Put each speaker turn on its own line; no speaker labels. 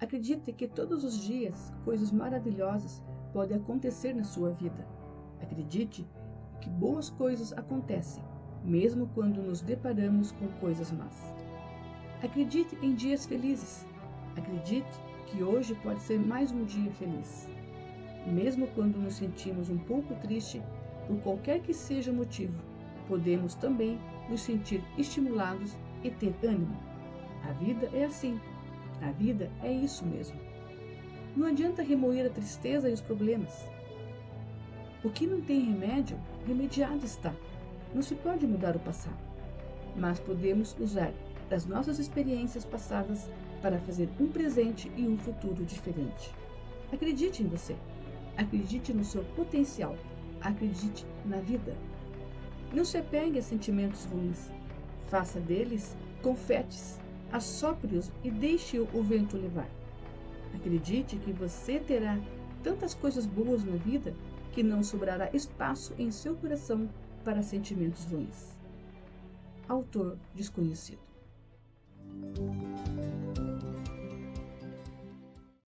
Acredite que todos os dias coisas maravilhosas podem acontecer na sua vida. Acredite que boas coisas acontecem, mesmo quando nos deparamos com coisas más. Acredite em dias felizes. Acredite que hoje pode ser mais um dia feliz. Mesmo quando nos sentimos um pouco triste, por qualquer que seja o motivo, podemos também nos sentir estimulados e ter ânimo. A vida é assim. A vida é isso mesmo. Não adianta remoer a tristeza e os problemas. O que não tem remédio, remediado está. Não se pode mudar o passado, mas podemos usar das nossas experiências passadas para fazer um presente e um futuro diferente. Acredite em você. Acredite no seu potencial. Acredite na vida. Não se apegue a sentimentos ruins. Faça deles confetes, assopre-os e deixe o vento levar. Acredite que você terá tantas coisas boas na vida que não sobrará espaço em seu coração para sentimentos ruins. Autor desconhecido.